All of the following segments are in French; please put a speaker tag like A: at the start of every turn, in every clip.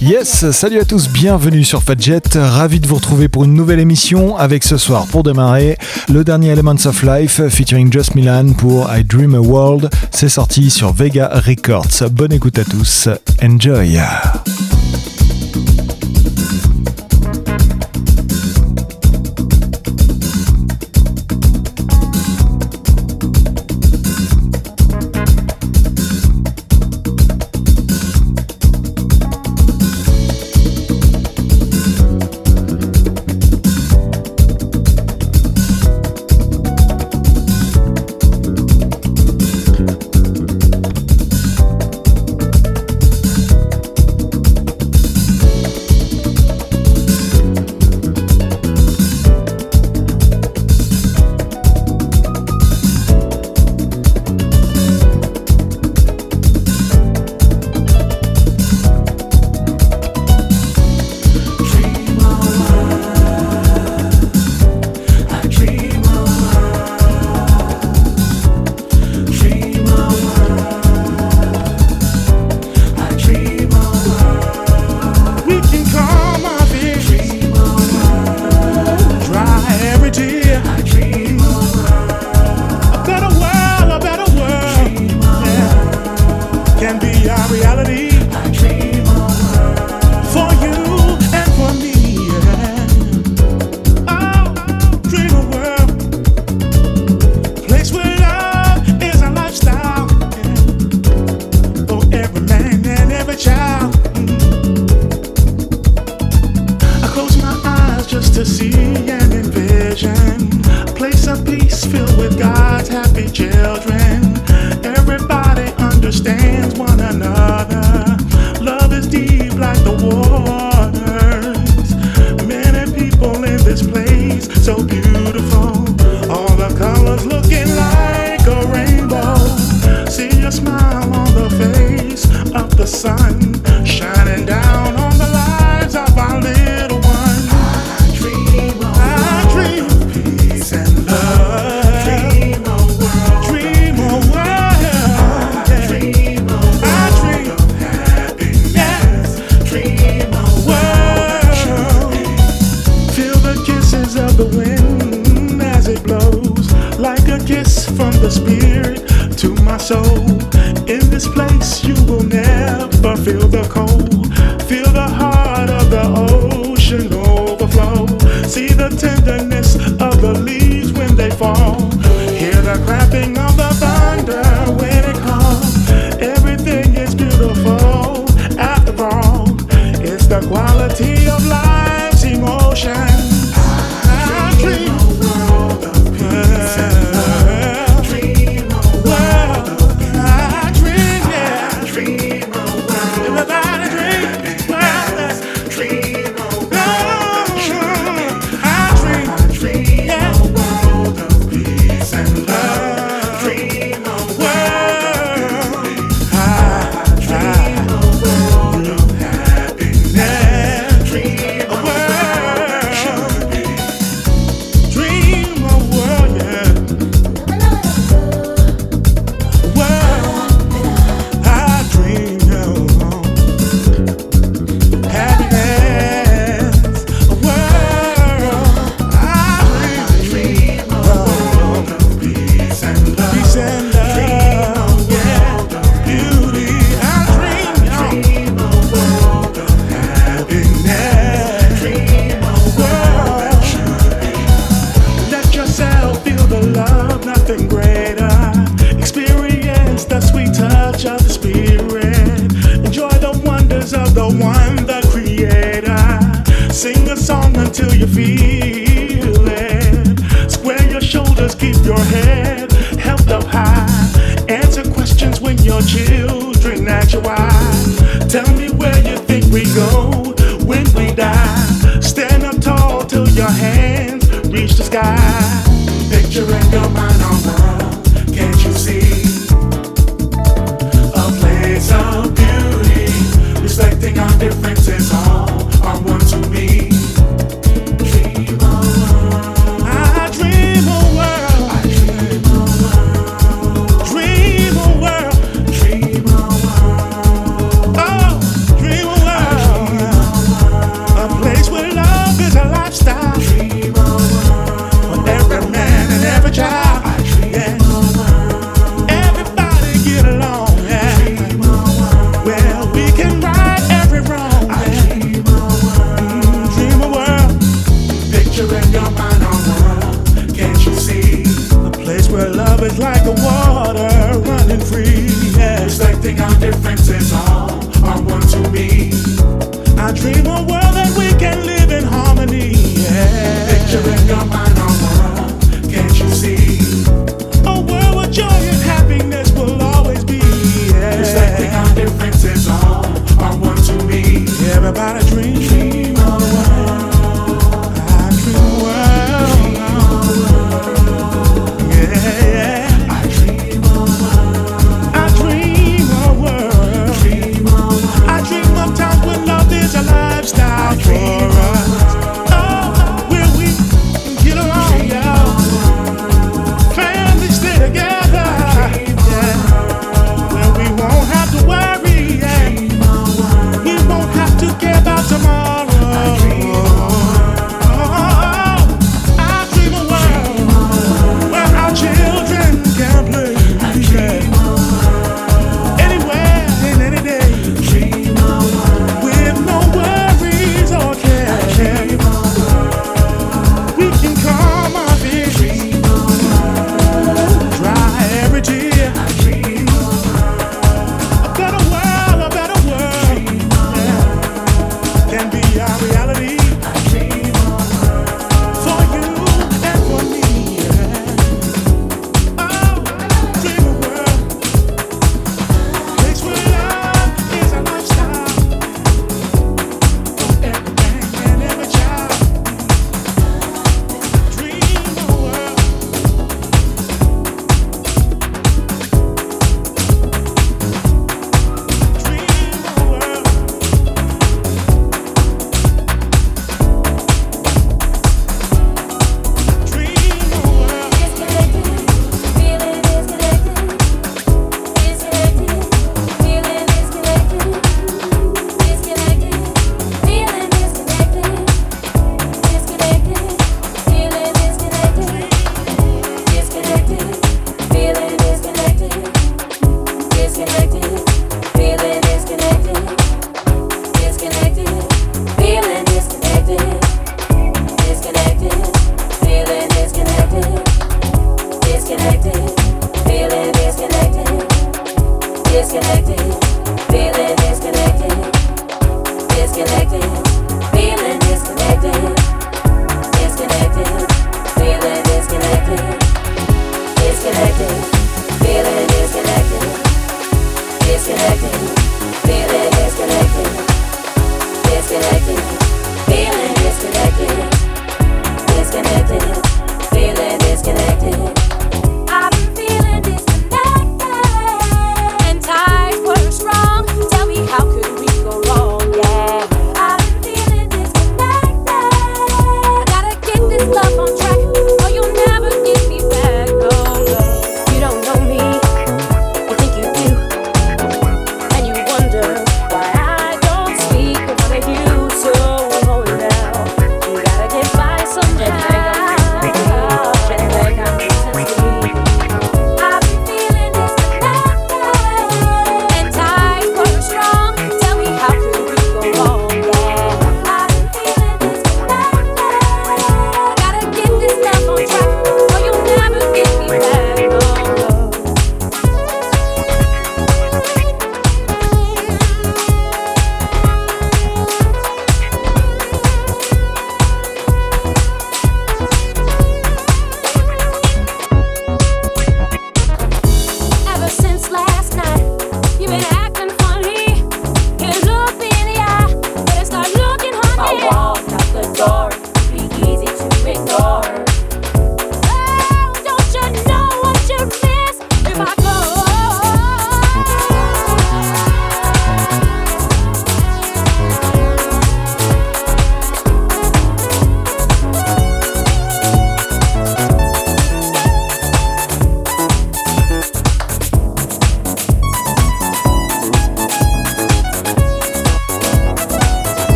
A: Yes, salut à tous, bienvenue sur Fadjet. Ravi de vous retrouver pour une nouvelle émission avec ce soir pour démarrer le dernier Elements of Life featuring Just Milan pour I Dream a World. C'est sorti sur Vega Records. Bonne écoute à tous. Enjoy.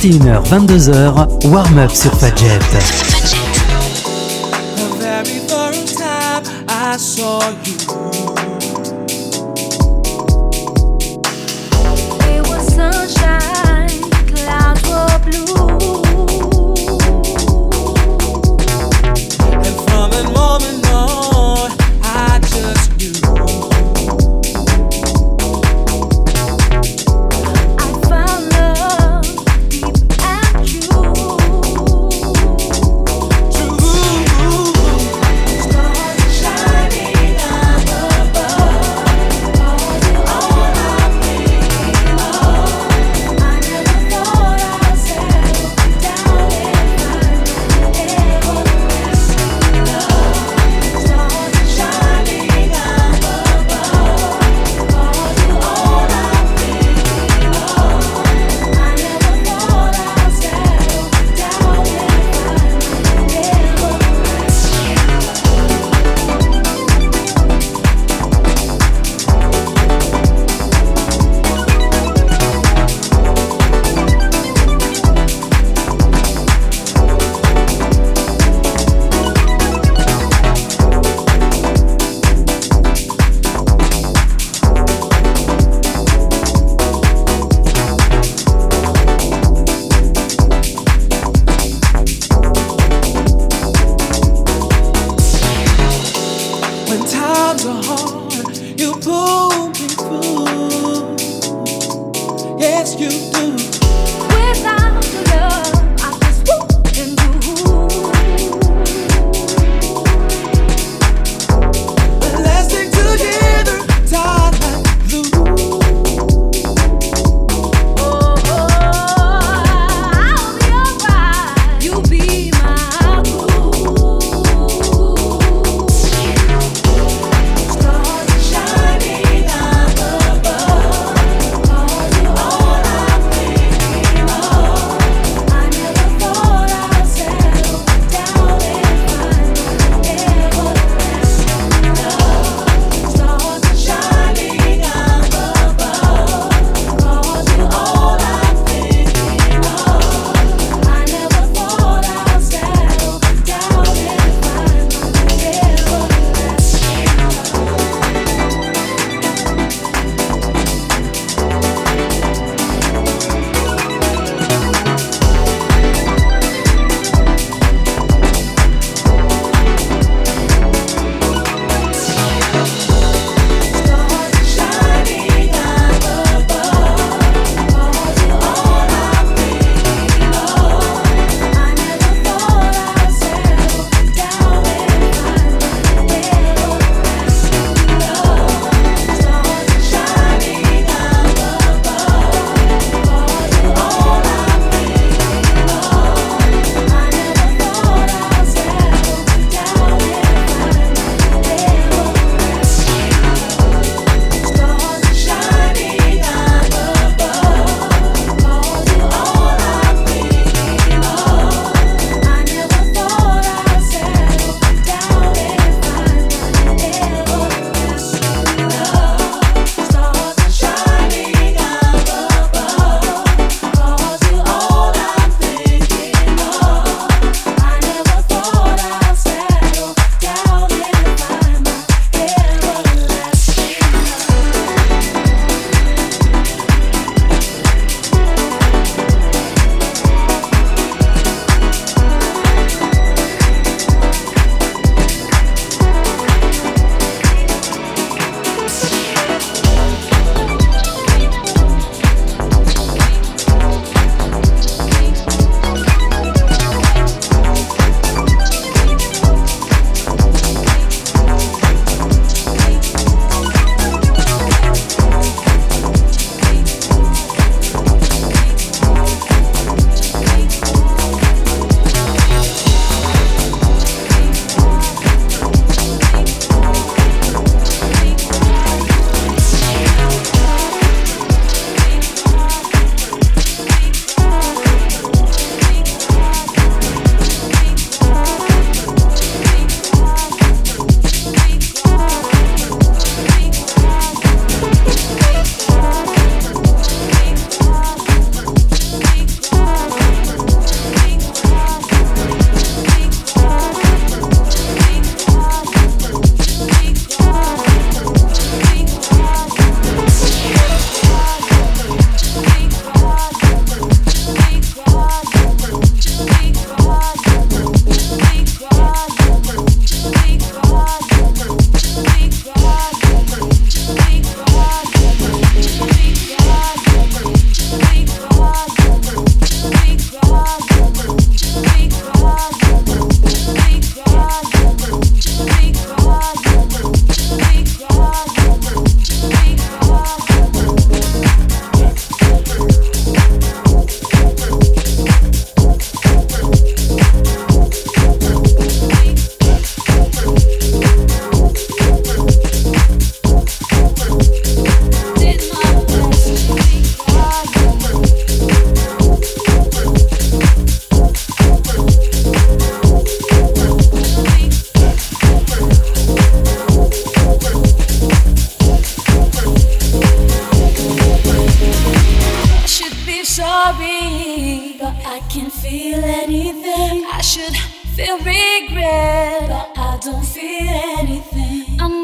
B: 21h, 22h, warm-up sur Fadjet.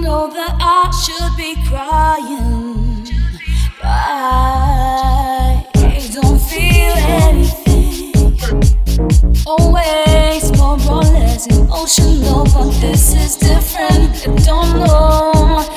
C: know that I should be crying, but I don't feel anything. Always more or less emotional, but this is different. I don't know.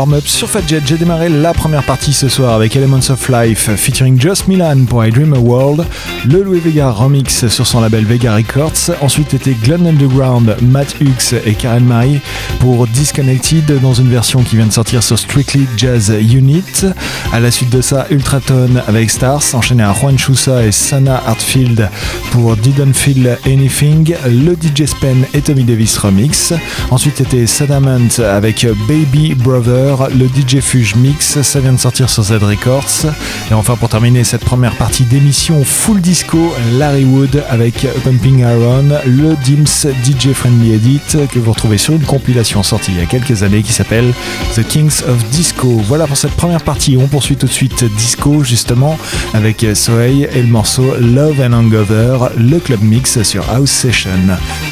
D: kwam
E: warm-up sur Fadjet. J'ai démarré la première partie ce soir avec Elements of Life featuring Just Milan pour I Dream a World, le Louis Vega remix sur son label Vega Records. Ensuite était Glenn Underground, Matt Hughes et Karen Marie pour Disconnected dans une version qui vient de sortir sur Strictly Jazz Unit. À la suite de ça, Ultratone avec Stars, enchaîné à Juan Chusa et Sana Hartfield pour Didn't Feel Anything, le DJ Spen et Tommy Davis remix. Ensuite était Sadamant avec Baby Brother
F: le DJ Fuge Mix, ça vient de sortir sur Z Records. Et enfin pour terminer cette première partie d'émission Full Disco, Larry Wood avec Pumping Iron, le Dims DJ Friendly Edit que vous retrouvez sur une compilation sortie il y a quelques années qui s'appelle The Kings of Disco. Voilà pour cette première partie, on poursuit tout de suite Disco justement avec Sohei et le morceau Love and Hangover, le club mix sur House Session.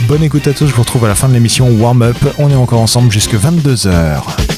F: Bonne écoute à tous, je vous retrouve à la fin de l'émission Warm Up, on est encore ensemble jusque 22h.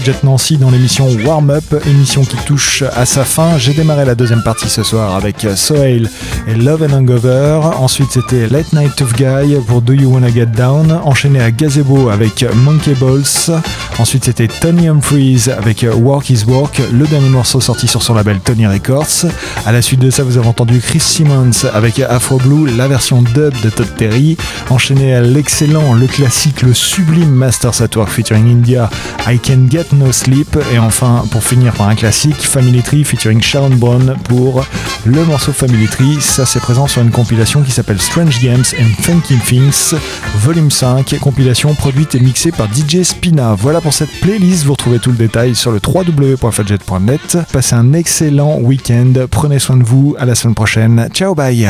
E: Fadjet Nancy dans l'émission Warm Up, émission qui touche à sa fin. J'ai démarré la deuxième partie ce soir avec Sohail et Love and Hangover. Ensuite, c'était Late Night Tough Guy pour Do You Wanna Get Down. Enchaîné à Gazebo avec Monkey Balls. Ensuite, c'était Tony Humphries avec Work is Work, le dernier morceau sorti sur son label Tony Records. À la suite de ça, vous avez entendu Chris Simmons avec Afro Blue, la version dub de Todd Terry. Enchaîné à l'excellent, le classique, le sublime Masters at Work featuring India, I Can Get No Sleep. Et enfin, pour finir par un classique, Family Tree featuring Sharon Brown pour le morceau Family Tree. Ça, c'est présent sur une compilation qui s'appelle Strange Games and Funky Things, volume 5, compilation produite et mixée par DJ Spina. Voilà pour cette playlist. Vous retrouvez tout le détail sur le www.fadjet.net. Passez un excellent week-end. Prenez soin de vous. À la semaine prochaine. Ciao, bye.